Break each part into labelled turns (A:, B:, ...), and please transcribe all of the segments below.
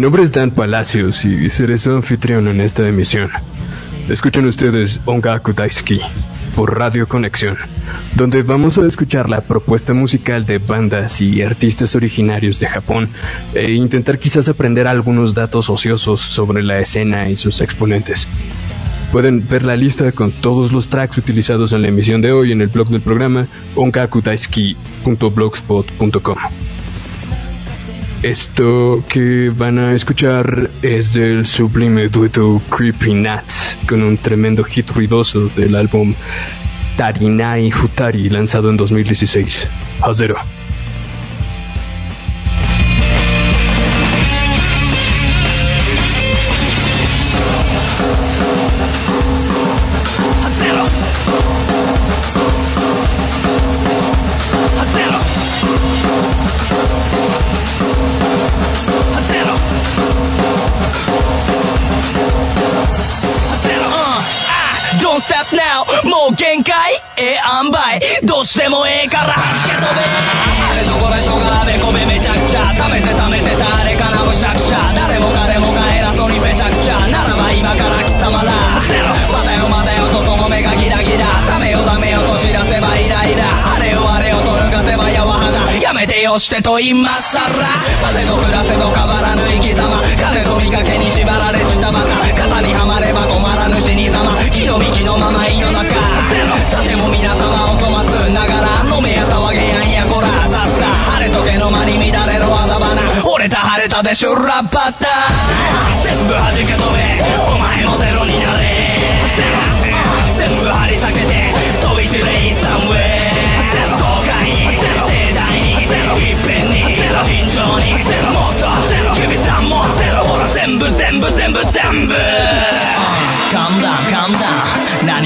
A: Mi nombre es Dan Palacios y seré su anfitrión en esta emisión. Escuchen ustedes Ongaku Daisuki por Radio Conexión, donde vamos a escuchar la propuesta musical de bandas y artistas originarios de Japón e intentar quizás aprender algunos datos ociosos sobre la escena y sus exponentes. Pueden ver la lista con todos los tracks utilizados en la emisión de hoy en el blog del programa ongakudaisuki.blogspot.com. Esto que van a escuchar es del sublime dueto Creepy Nuts, con un tremendo hit ruidoso del álbum Tarinai Futari, lanzado en 2016. A
B: どうしてもええから突き飛べあれとこれとがあべこべめちゃくちゃ食べて食べて誰かなむしゃくしゃ誰も彼もが偉そうにめちゃくちゃならば今から貴様ら待てよ待てよとその目がギラギラダメよダメよと知らせばイライラあれよあれよと脱がせばやわはがやめてよしてと今さら風の暮らせの変わらぬ生き様風と見かけに縛られしたバカ型にはまれば困らぬ死に様木の幹のまま胃の中れた晴れたでしゅらっぱった全部弾け飛べお前もゼロになれ。全部張り裂けて飛び散れインスタンウェイ豪快に盛大にいっぺんに慎重にもっと君さんもほら全部全部全部全部。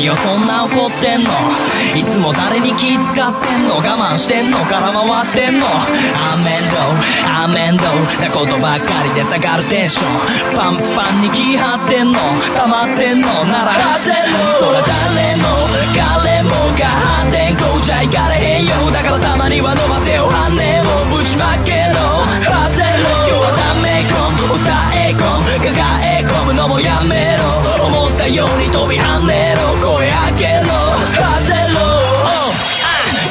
B: 何をそんな怒ってんの？いつも誰に気使ってんの？我慢してんの？から回ってんの？アメンドアメンド。なことばっかりで下がるテンション。パンパンに気張ってんの？溜まってんの？なら外れろそら誰も彼もが破天荒じゃいかれへんよ。だからたまには伸ばせよ。羽をぶちまけろ。外れろ今日はダメコン抑え込む抱え込むのもやめろ。思ったように飛び跳ねろ。声上げろ。外れろ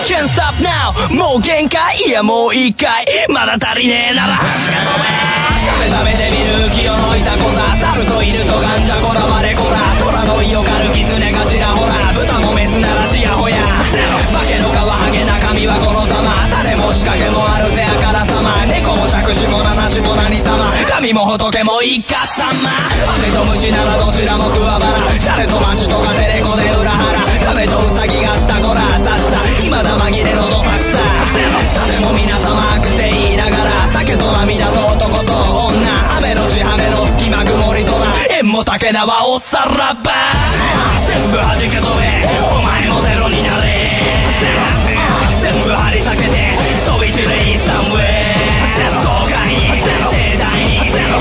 B: Can't stop now もう限界。いやもう一回。まだ足りねえなら。食べ食べてみる気をのいた子さ猿と犬とガンジャコラバレコラ虎の胃を狩る狐がちらほら。豚もメスならちやほや。化けの皮ハゲ中身はこの様。種も仕掛けもあるせあからさま。猫も杓子も七子も何様。神も仏も一家様。雨と鞭ならどちらも桑原。シャレとマチとかテレコで裏腹。亀とウサギがスタコラさっさ。今だ紛れのどさくさ。さても皆様悪性言いながら。酒と涙と男と女。雨の地羽の隙間曇り空。縁も竹縄おさらば。全部弾け飛べお前も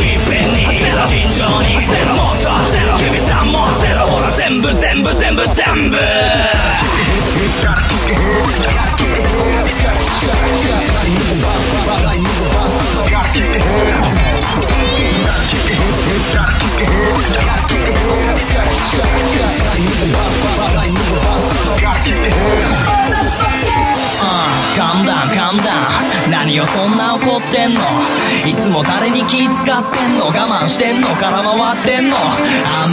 B: にいっぺんに尋常にもっと君さんもほら全部全部全部全部何をそんな怒ってんの？いつも誰に気使ってんの？我慢してんの？から回ってんの？ア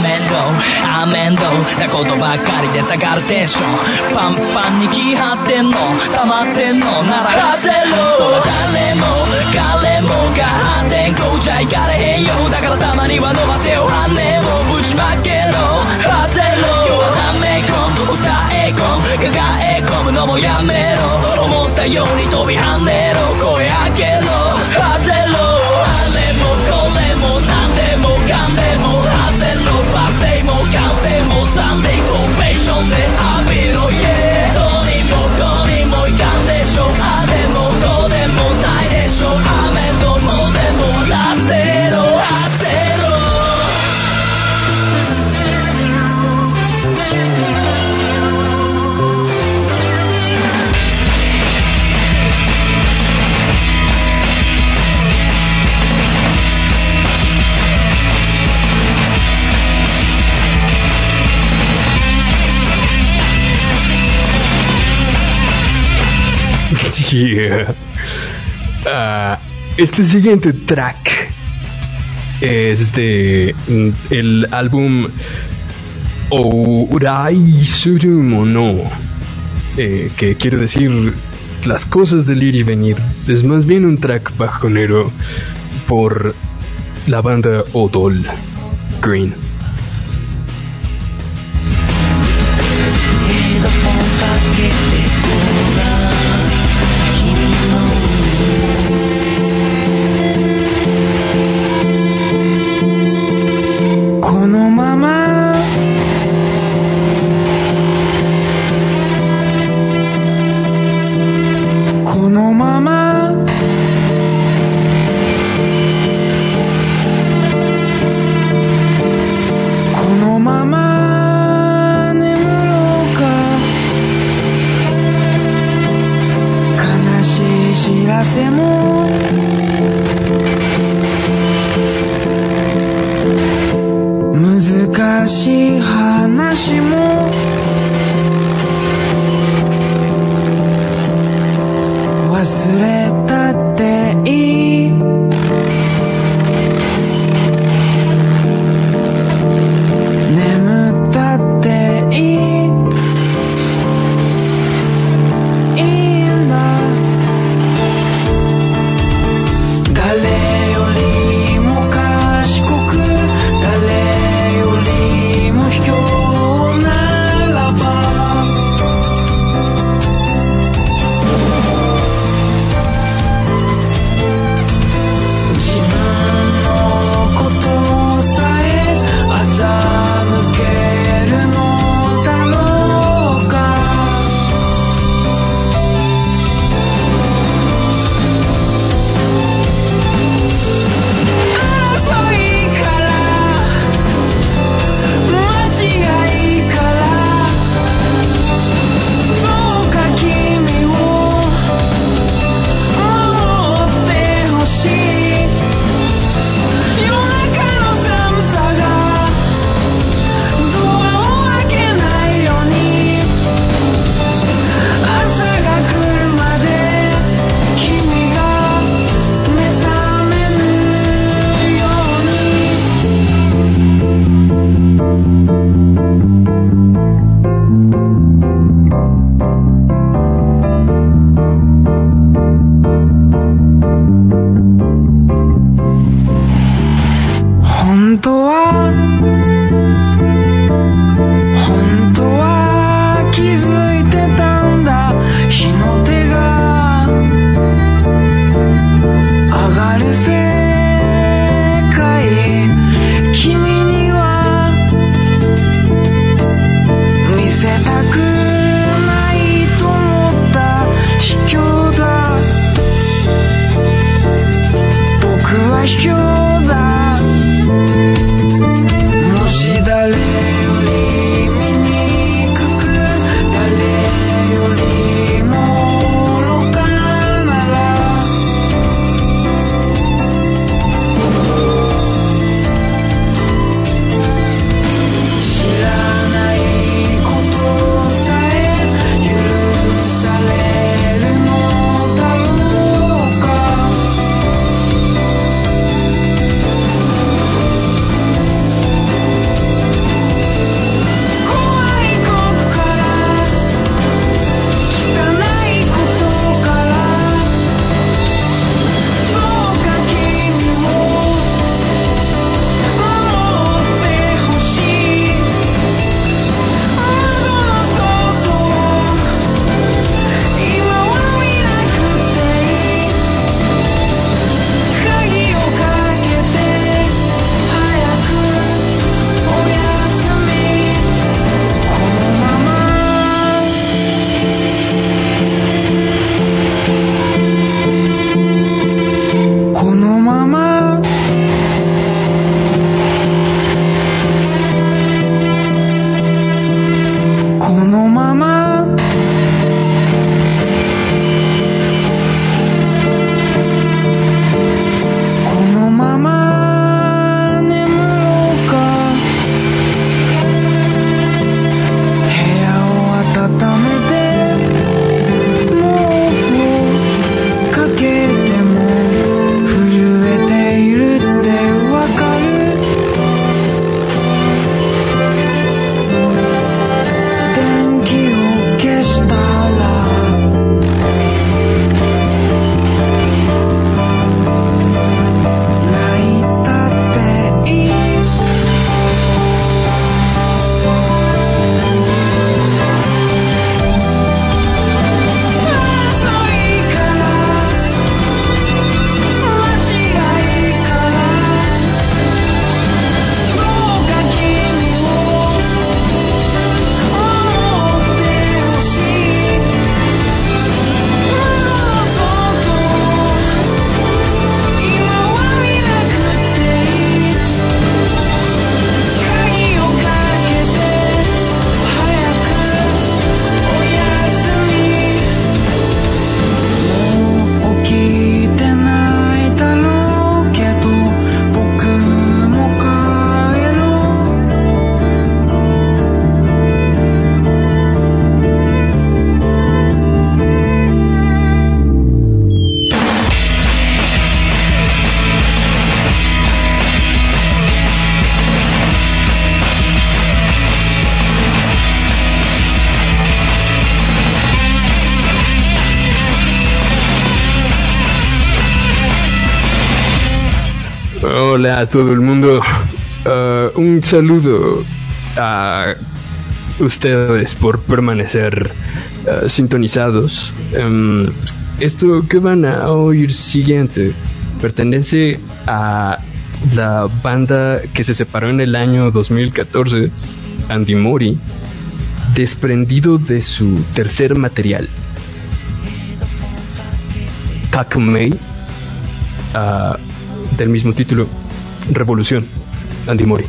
B: ーメンドアーメンド。なことばっかりで下がるテンション。パンパンに気張ってんの？溜まってんの？なら外れろ誰も彼もが破天荒じゃいかれへんよだからたまには伸ばせよ。羽をぶちまけろ。外れろ今日はダメ抑え込む抱え込むのもやめろ。思ったように飛び跳ねろ。声上げろ。外れろあれもこれも何でもかんでも外れろ。罵声も歓声もスタンディングオベーションで浴びろ。Yeah
C: Uh, este siguiente track es de mm, el álbum Ourai Surumono, eh, que quiere decir las cosas del ir y venir. Es más bien un track bajonero por la banda Odol Green.
D: a todo el mundo. Eh, un saludo a ustedes por permanecer eh, sintonizados. Em, esto que van a oír siguiente pertenece a la banda que se separó en el año 2014, Andy Mori, desprendido de su tercer material, Kakumei, ah, del mismo título. Revolución, Andy Mori.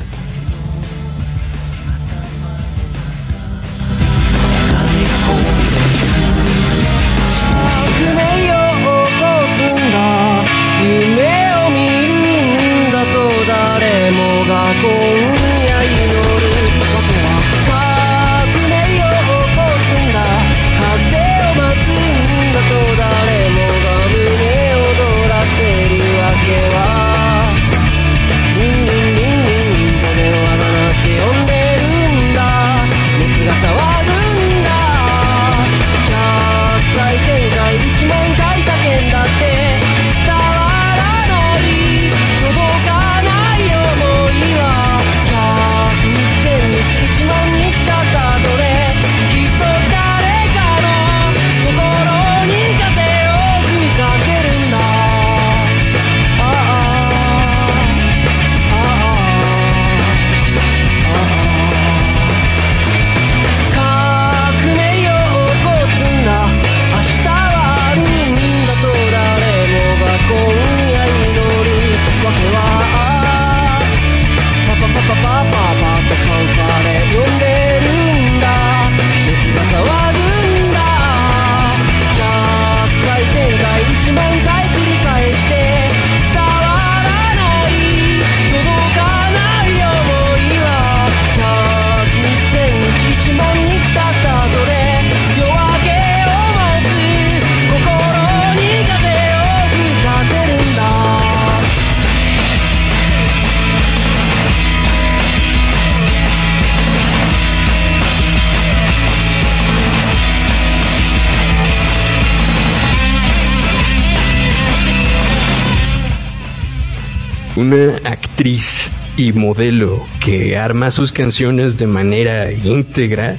D: actriz y modelo que arma sus canciones de manera íntegra,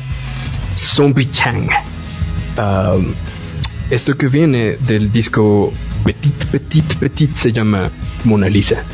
D: Zombie Chang. Esto que viene del disco Petit Petit Petit se llama Mona Lisa.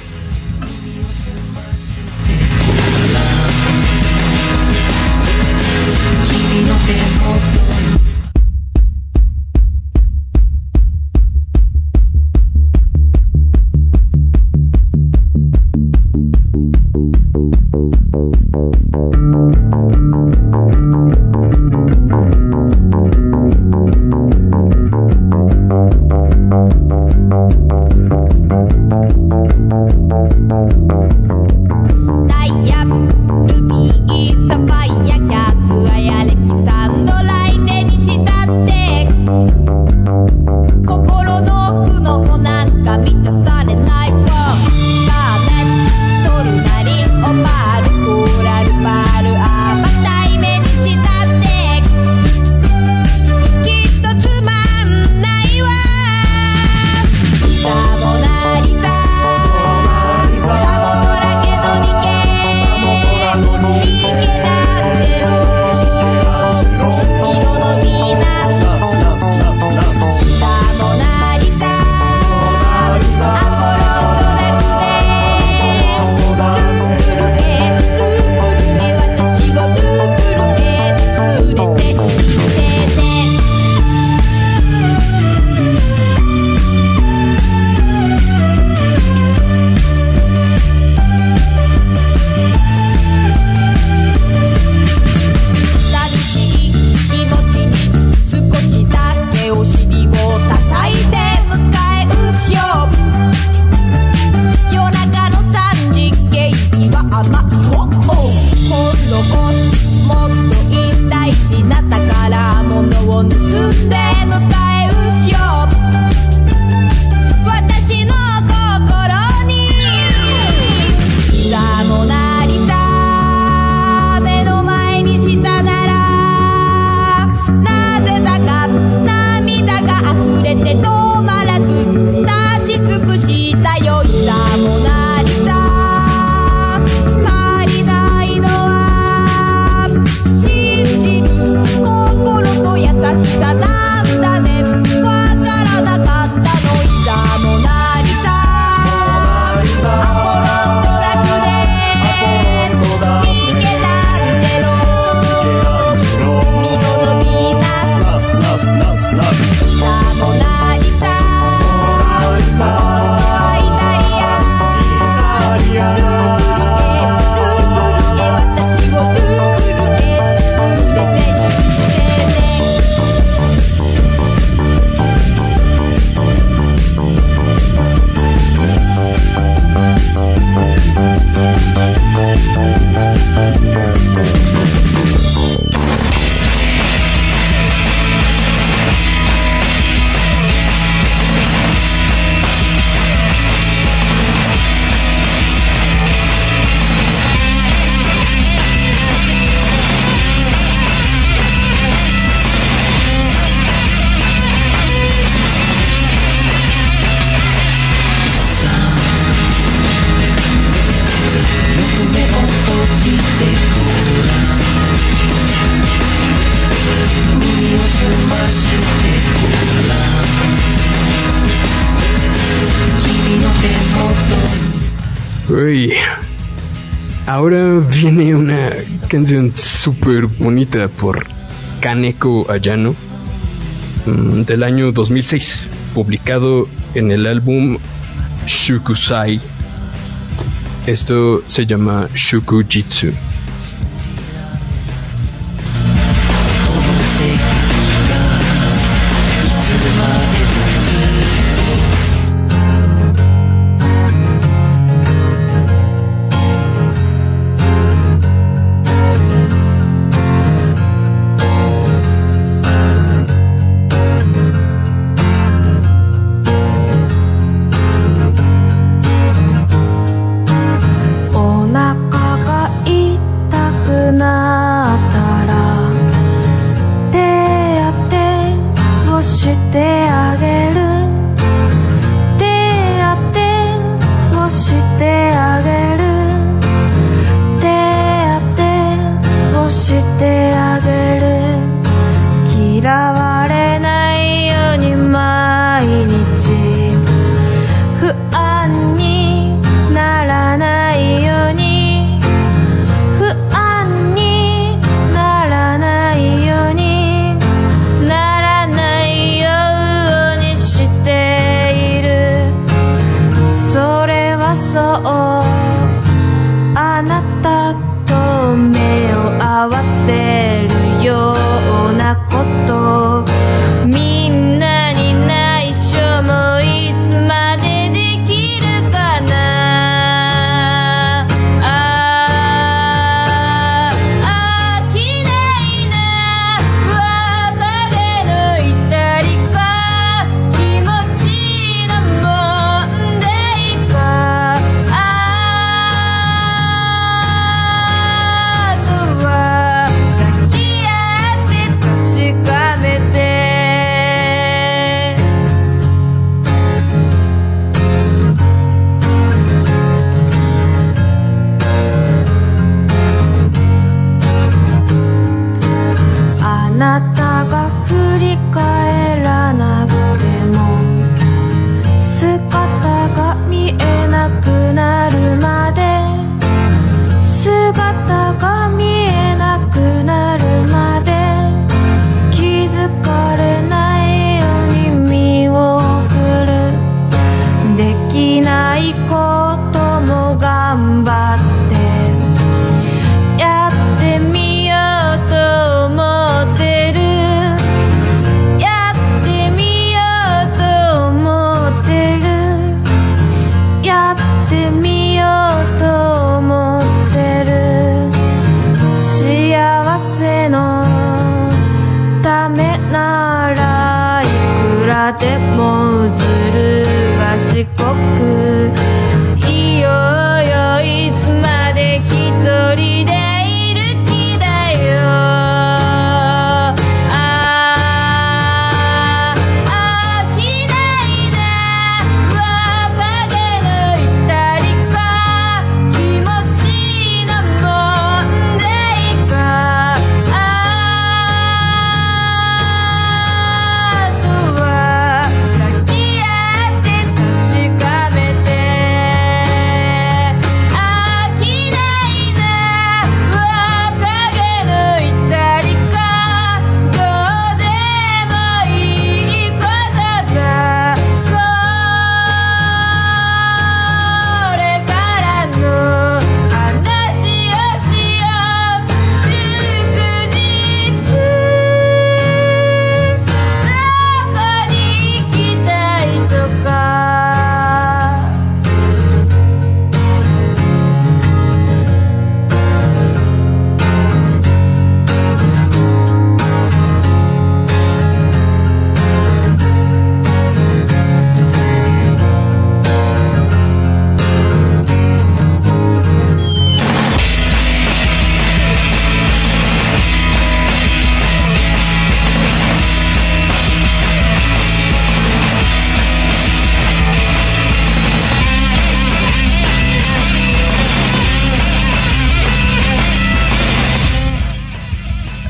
E: canción súper bonita por Kaneko Ayano mm, del año 2006, publicado en el álbum Shukusai. Esto se llama Shukujitsu.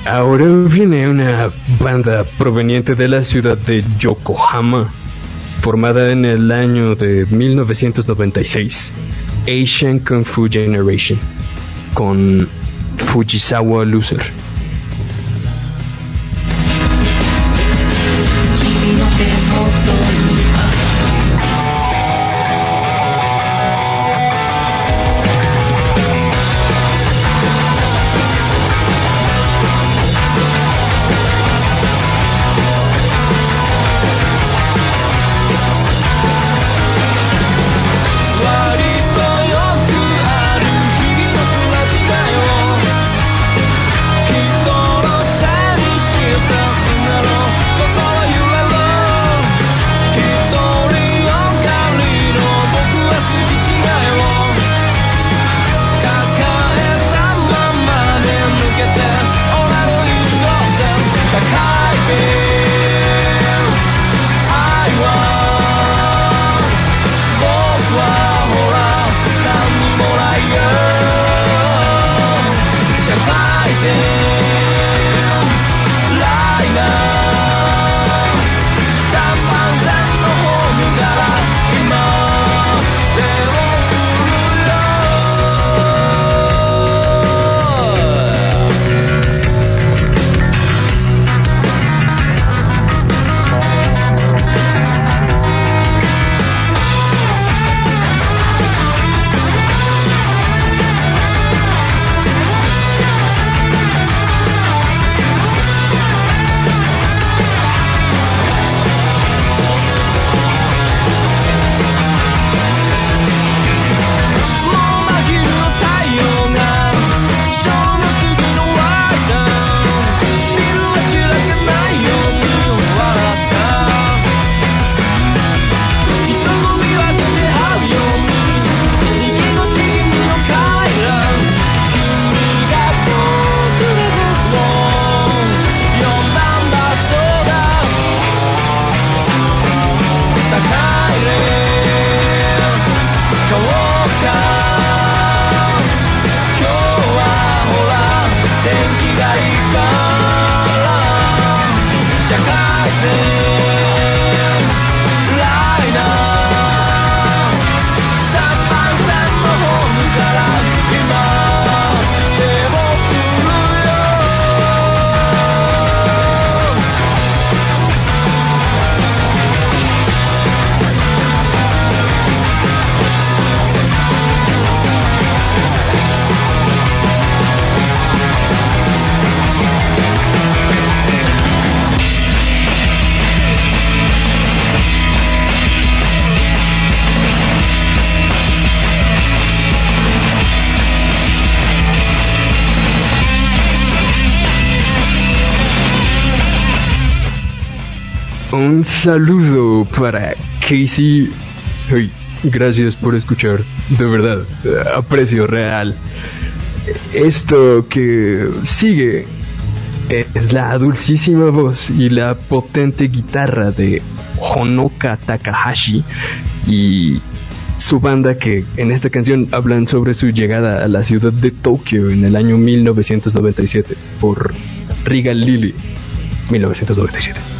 E: Ahora viene una banda proveniente de la ciudad de Yokohama, formada en el año de 1996,
A: Asian Kung Fu Generation, con Fujisawa Loser. saludo para Casey. Gracias por escuchar, de verdad, aprecio real. Esto que sigue es la dulcísima voz y la potente guitarra de Honoka Takahashi y su banda que en esta canción hablan sobre su llegada a la ciudad de Tokio en el año 1997 por Riga Lily 1997.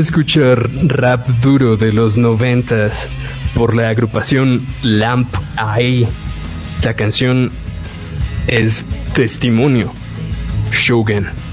A: Escuchar rap duro de los noventas por la agrupación Lamp AI. La canción es Testimonio. Shogun.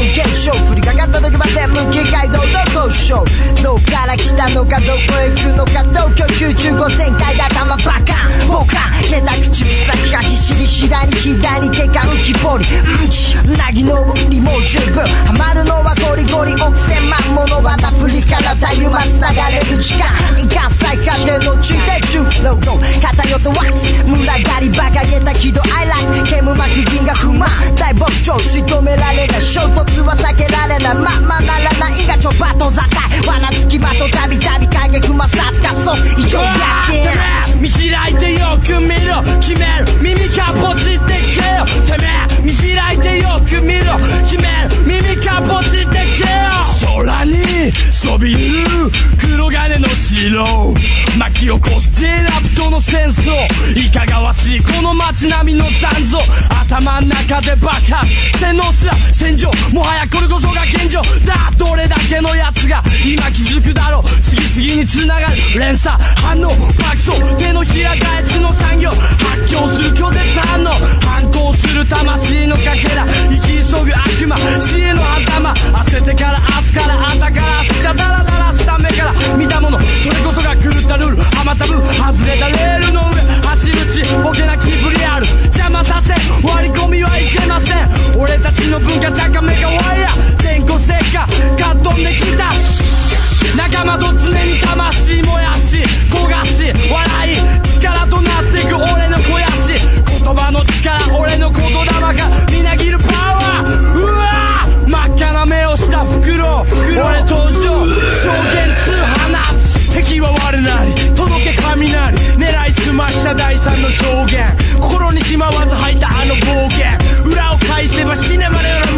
F: 現象降りかかった時まで向き街道の交渉どっから来たのかどこへ行くのか東京95旋回で頭バカンボカン下手口先がひしり左左手が浮き彫りうんちなぎ登りもう十分ハマるのはゴリゴリ億千万ものバタ振りからたゆます流れる時間イカサイ風の地で重労働偏ってワックス群がり馬鹿げた喜怒哀楽煙幕銀が不満大牧場仕留められない衝突は避けられないままならないがちょばと境罠つきまとたびたび影踏まさすかそう異常やけん
G: 見開いてよく見ろ決める耳かポチってけよてめえ見開いてよく見ろ決める耳かポチってけよ空にそびえる黒金の城巻き起こす J ラプトの戦争いかがわしいこの街並みの残像頭ん中で爆発洗脳すら戦場もはやこれこそが現状。だどれだけのやつが今気づくだろう。次々に繋がる連鎖。反応爆走手のひら返しの産業。発狂する拒絶反応。反抗する魂のかけら。生き急ぐ悪魔。死への狭間焦ってから明日から朝から焦っちゃダラダラした目から見たものそれこそが狂ったルールはまた分外れたレールの上走るちボケな気ぶりある邪魔させ割り込みはいけません俺たちの文化茶化メカワイヤ電光石火ガッ飛んできた。仲間と常に魂燃やし焦がし笑い。力となってく俺の肥やし。言葉の力俺の言霊がみなぎるパワー。うわ真っ赤な目をした袋。俺登場。証言通放つ敵は我なり。届け雷。狙いすました第三の証言。心にしまわず吐いたあの暴言。裏を返せば死ねまでの名言雑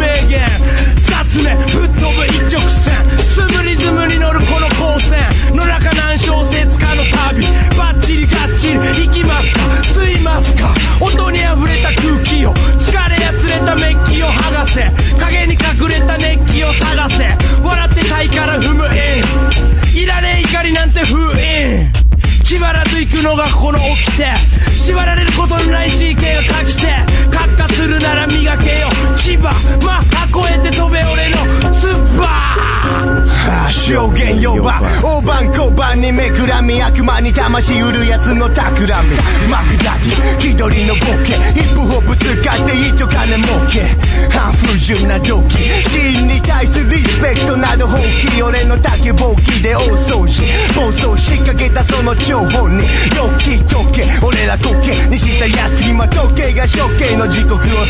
H: し売るやつの企み。マクダディ気取りのボケ。ヒップホップ使って一丁金儲け。半不純な動機。死に対するリスペクトなど本気。俺の竹ぼうきで大掃除。暴走しかけたその張本にロッキー時計俺ら時計にしたやつ今時計が処刑の時刻を指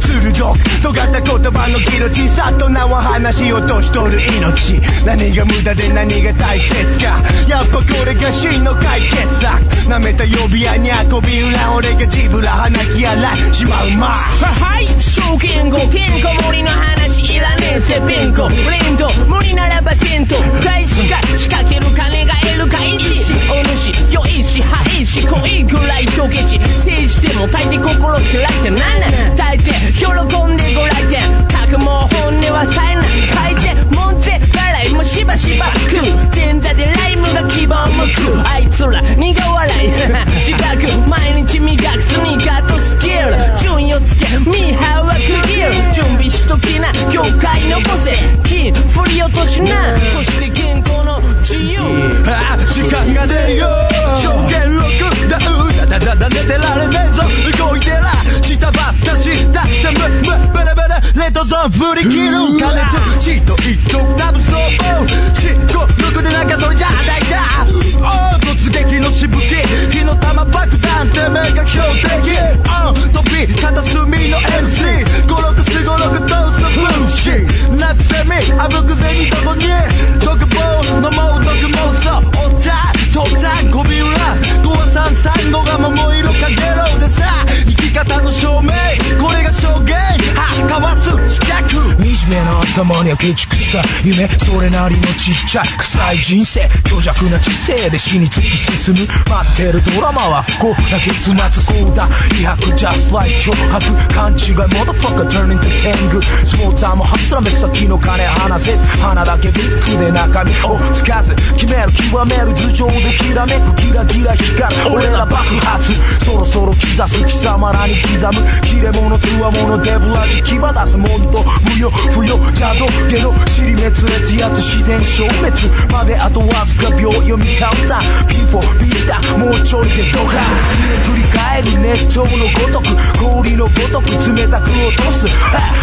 H: す鋭く尖った言葉のギロチンさと名は話をとしとる命何が無駄で何が大切かやっぱこれが真の解決策舐めた呼び合い。に運び裏俺がジブラ鼻き洗いしまうま
I: はい証券後てんこ盛りの話。いらねえぜペンコレンド。無理ならば銭湯返しか仕掛ける金が得るかいし。お主良いし早いし濃いぐらいドケチ政治でも大抵心開いてなん。な大抵喜んでご来店たくもう本音はさえない。改善門前いもしばしば食う前座でライムが希望向くあいつら苦笑い。自覚毎日磨くスニーカーとスキル。順位をつけミーハーは区切る準備しときな業界のボセ金振り落としな。そして健康の自由。
H: ああ時間がねえよ。証言録ダウだだだだ寝てられねえぞ動いてらジタバタしたってむむけどぞ振り切る加熱チート一曲ダブソー四五六でなんかそれじゃ大じゃおう突撃のしぶき火の玉爆弾てめえが標的。飛び片隅の MC 五六四五六トースのシーなくせみあぶくぜにどこにはケチくさ。夢それなりのちっちゃい臭い人生虚弱な知性で死に突き進む。待ってるドラマは不幸な結末そうだ。威迫 just like 脅迫勘違い motherfucker turn into 天狗スポーツァーもハスラ目先の金離せず花だけビッグで中身をつかず決める極める頭上できらめくギラギラ光。る俺ら爆発。そろそろ刻す貴様らに刻む。切れ者つわものデブラジ牙出すもんと。無用不要邪道ゲの尻滅裂やつ自然消滅まであとわずか秒読みカウンターピンフォビーターもうちょいでドカ繰り返る熱湯のごとく氷のごとく冷たく落とす。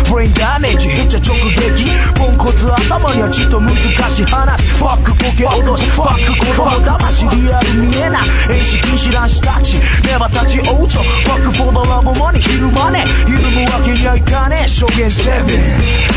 H: ブレインダメージへっちゃ直撃。ポンコツ頭にはちっと難しい話。ファックボケ脅しファック子供騙しリアル見えない。演視禁止乱視たち。ネバ立ち王朝。ファックフォードラボマニ昼間ね。緩むわけにはいかねえ。証言セブン「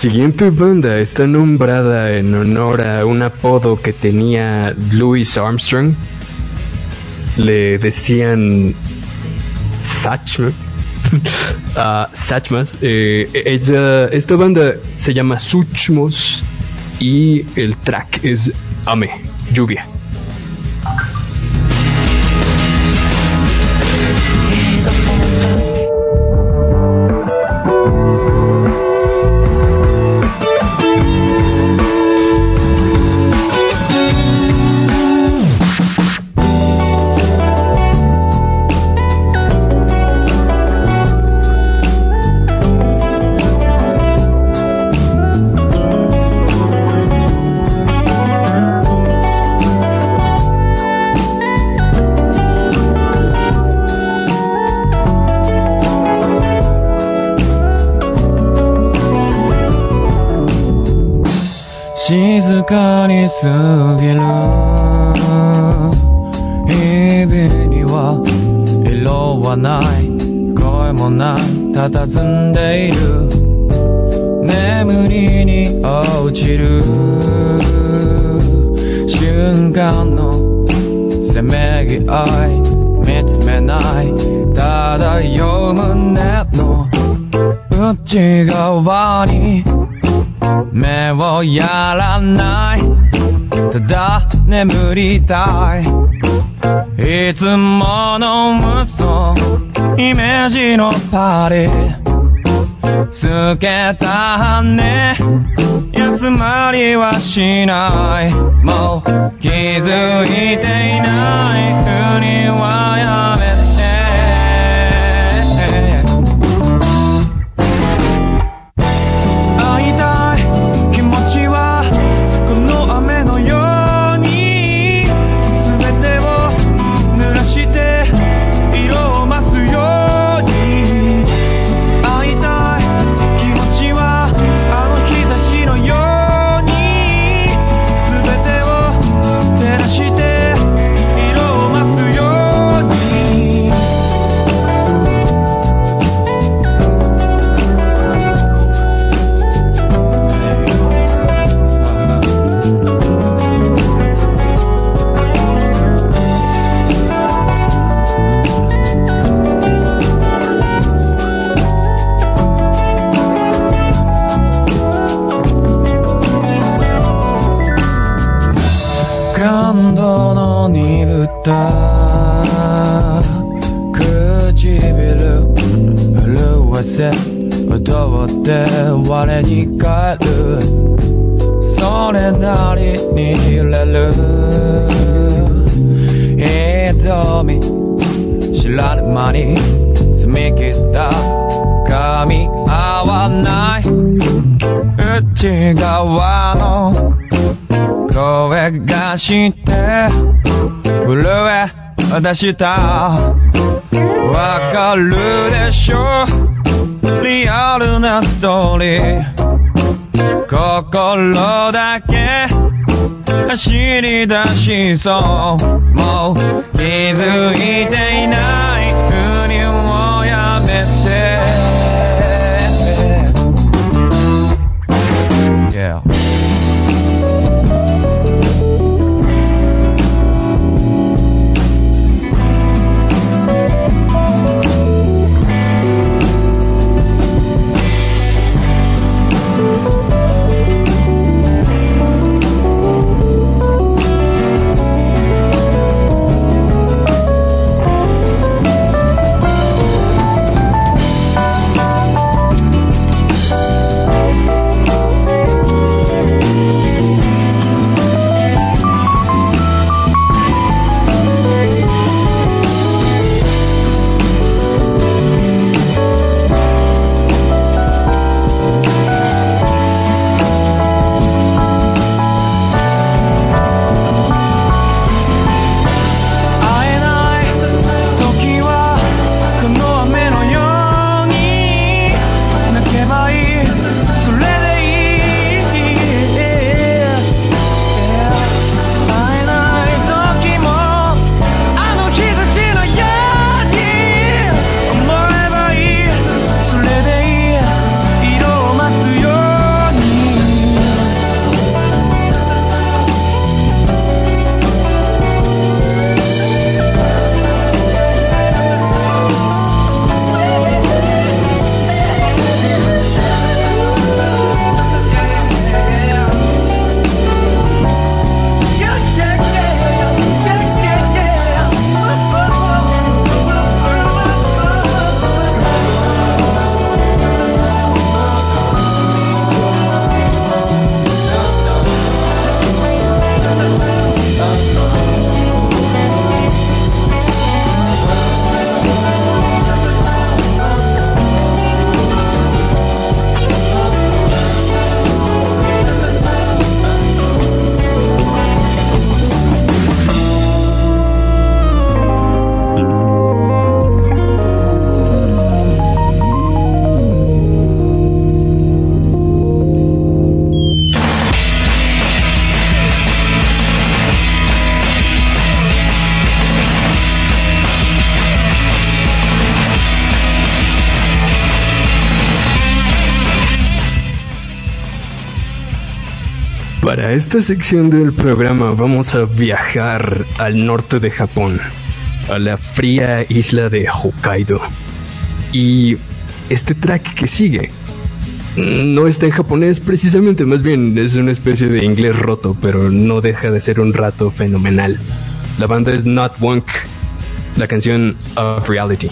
A: siguiente banda está nombrada en honor a un apodo que tenía Louis Armstrong. Le decían Satchma. Ah, Satchmas. Eh, esta banda se llama Suchmos y el track es Ame, lluvia.
J: 内側に目をやらないただ眠りたい。いつもの嘘イメージのパリつけた羽休まりはしない。もう気づいていない。国はやめった唇震わせ踊って我に返る。それなりに揺れる。瞳知らぬ間に澄み切った噛み合わない。内側の声がして震え出したわかるでしょリアルなストーリー心だけ走り出しそうもう気づいていないふりをやめて Yeah.
A: Para esta sección del programa vamos a viajar al norte de Japón, a la fría isla de Hokkaido. Y este track que sigue no está en japonés precisamente, más bien es una especie de inglés roto, pero no deja de ser un rato fenomenal. La banda es Not Wonk, la canción Of Reality.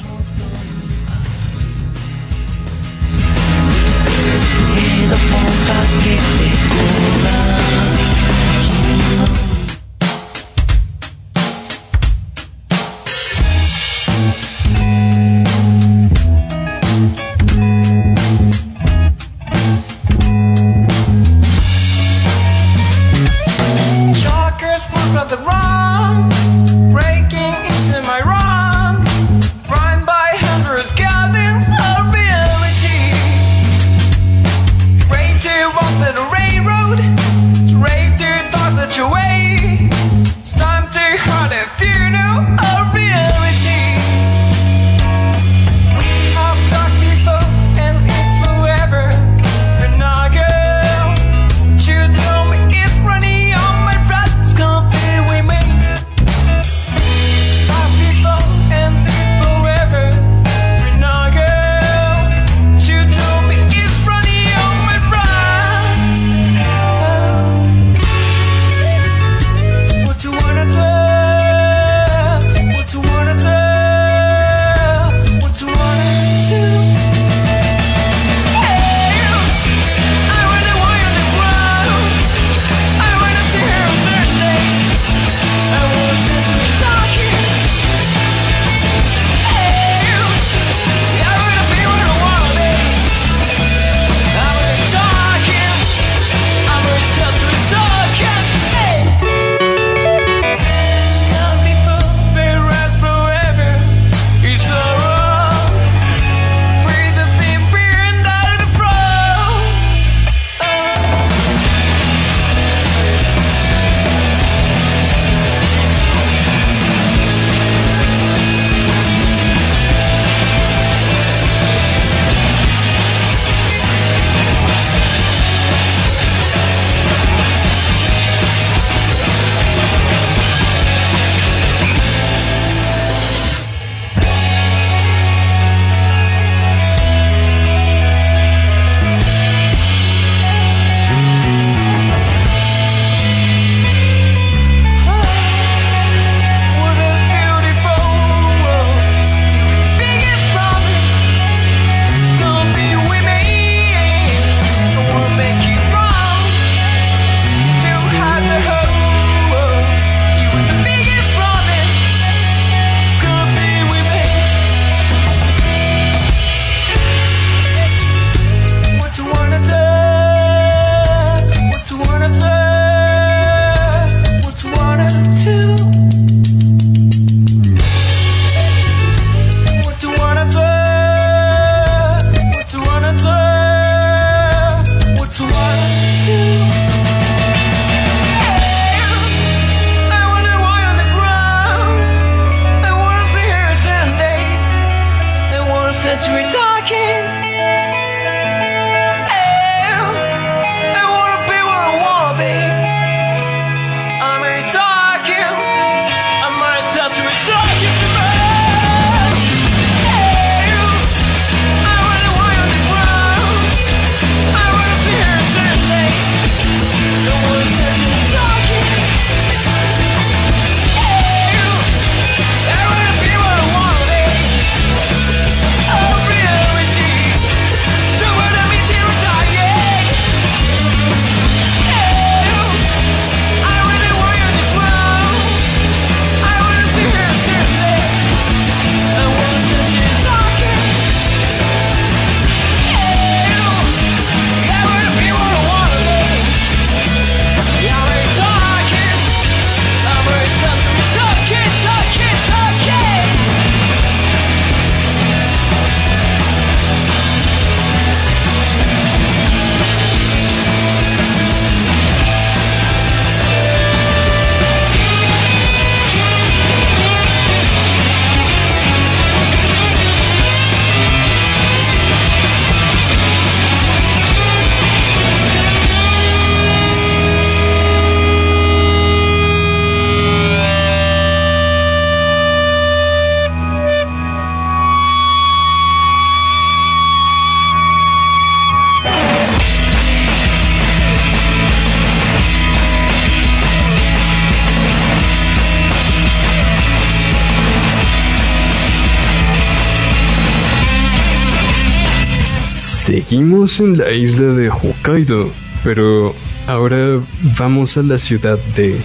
A: Seguimos en la isla de Hokkaido, pero ahora vamos a la ciudad de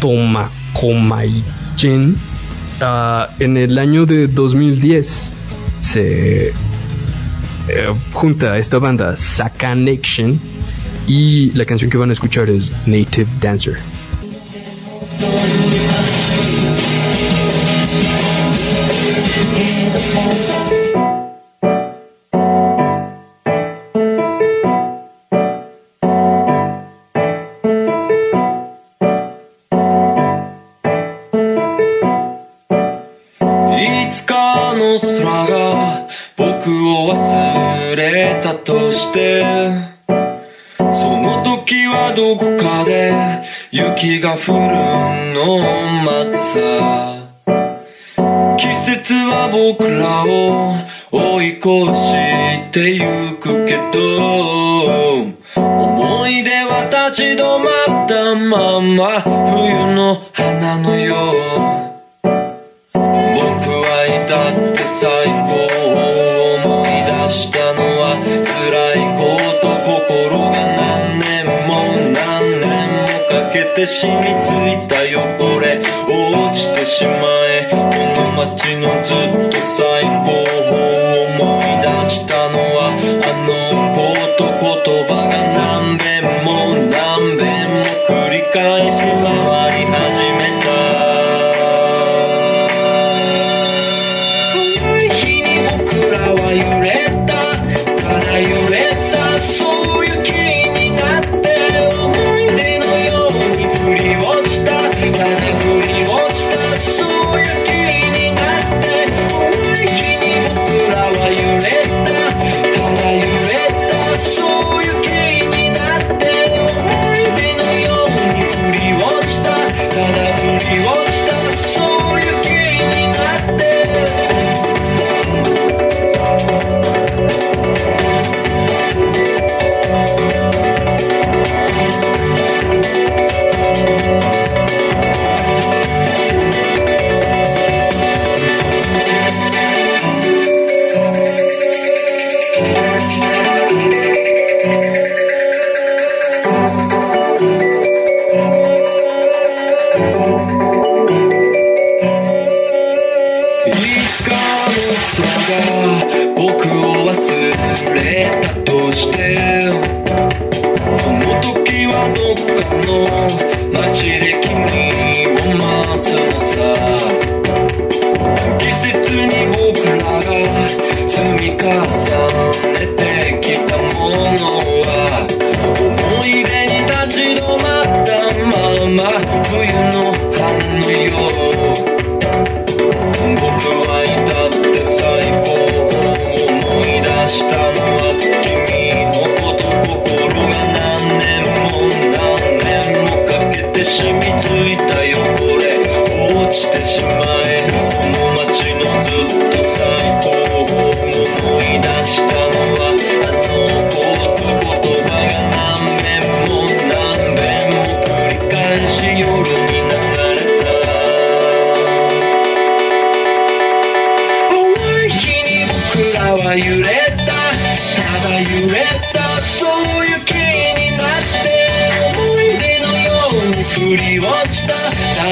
A: Tomakomaichen. Uh, en el año de 2010 se eh, junta esta banda Sakanaction, y la canción que van a escuchar es Native Dancer.
K: 雪が降るのを待つさ。季節は僕らを追い越してゆくけど思い出は立ち止まったまま冬の花のようって染みついた汚れ。落ちてしまえ。この街のずっと最高。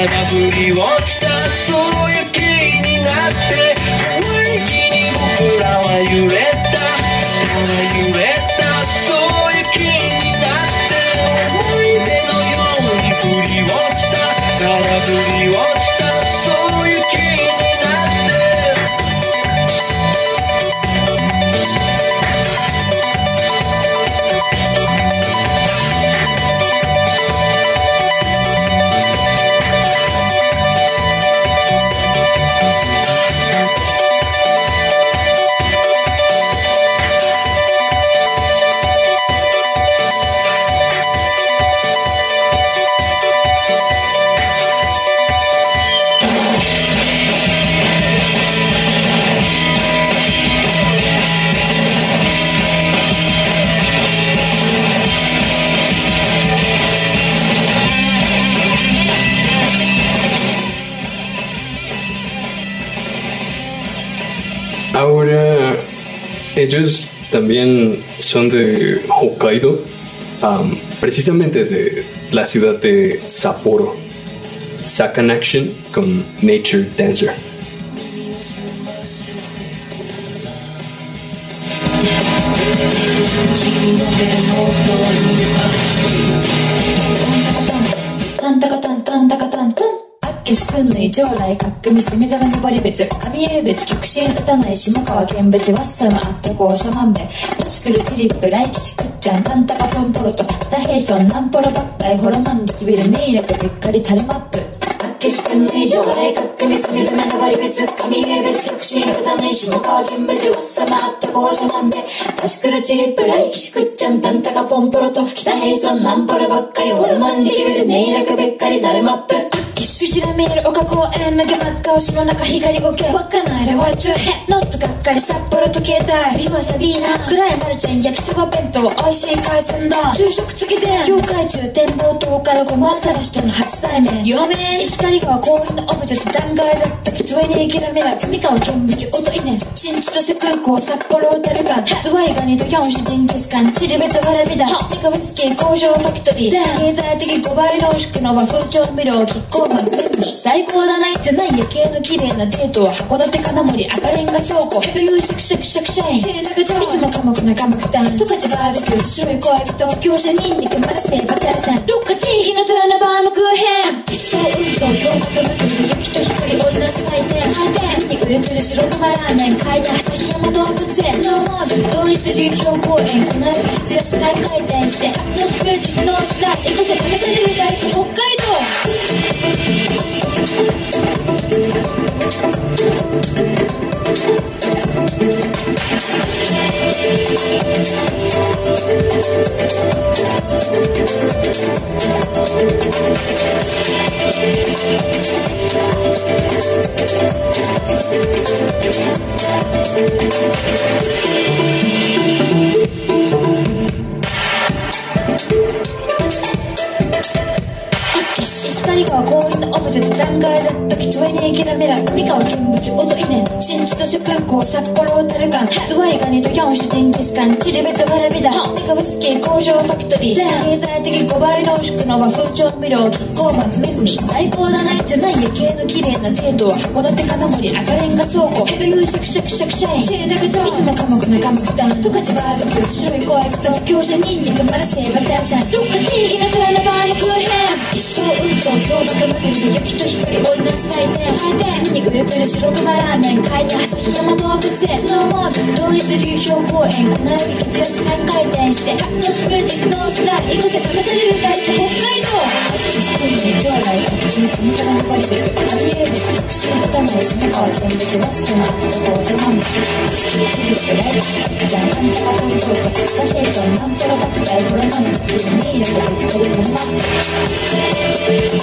K: 花振り落ちたそういうになって
A: ellos también son de Hokkaido, am, precisamente de la ciudad de Sapporo. Sacan Action con Nature Dancer.
L: タンタカタンタンタカタントンあっけしんぬい将来かっくみせみざめのぼり別神優別極真歌ない下川県別ワッサムあったこうしゃまんべパシクルチリップ来吉くっちゃんタンタカポンポロと北平村ナンポロバッタイホロマン力ビルネイラクべっかりタレマップあっけしくんぬいかっくみせみざめのぼり別神優別極真歌ない下川県別ワッサムあったこうしゃまんべパシクルチリップ来吉くっちゃんタンタカポンポロと北平村ナンポロばっかりホルマン力ビルネイラクべっかりタレマップ一周ちら見える丘公園投げ真っ赤牛の中光ごけ稚内で Watch your head ノットがっかり札幌時計台ビバサビーナ暗いマルちゃん焼きそば弁当美味しい海鮮だ昼食付きで業界中展望塔からごまアザラシとの初対面嫁石狩川氷のオブジェと断崖雑滝トイレキラメラ上川見物音いね新千歳空港札幌ホテル館ズワイガニと四種ジンギスカンチリベツわらびだテカウイスキー工場ファクトリー経済的5倍濃縮の和風調味料キッコーマン最高だないじゃない夜景の綺麗なデートは函館金森赤レンガ倉庫余裕シャクシャクシャクシャインチェーン中いつも寡黙な寡黙タン十勝バーベキュー白い恋人業者ニンニクマラセバターさんロッカティーヒの豊のバームクーヘン一生運動氷瀑祭りで雪と光織りなす祭典祭典に売れてる白熊ラーメン階段旭山動物園スノーモービル同立流氷公園この間チラシ再開店してノースミュージックノースライ行くぜ試される大地北海道石狩川氷のオブジェと断崖絶壁トイレキラメラ三河見物音いね新千歳空港札幌ホテル館。ズワイガニと四種ジンギスカン。チリベツわらびだ。テカウイスキー工場ファクトリー。経済的5倍濃縮の和風調味料。キッコーマンメグミ最高だないじゃない夜景の綺麗なデートは函館金森赤レンガ倉庫。余裕シャクシャクシャクシャイ。ンチェーン中条いつも寡黙な寡黙タン十勝バーベキュー白い恋人業者ニンニクマラセバターさんロッカティーのバームクーヘン。一生運動氷瀑祭りで雪と光織りなす祭典祭典に売れてる白熊ラーメン階段旭山動物園スノーモール同立流氷公園金井劇チラシ3回転してノースミュージックノースライ行くぜ試される大地北海道西国に将来国住みから残り別旅家別極真歌ない下川県別ラストの後校舎万部地球次って来地じゃんあんたが東京都北平村ナンポロバッタイコロマンネイルでぶっかりこんばん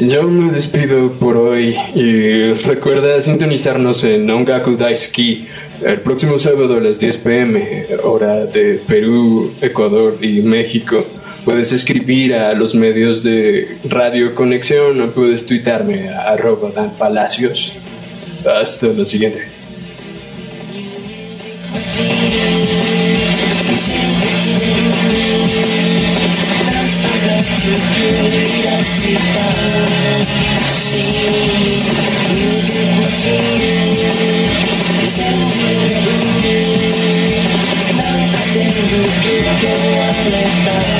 A: Yo me despido por hoy y recuerda sintonizarnos en Ongaku Daisuki el próximo sábado a las 10 pm, hora de Perú, Ecuador y México. Puedes escribir a los medios de Radio Conexión o puedes tuitarme a Dan Palacios. Hasta la siguiente.
L: Thank
B: you.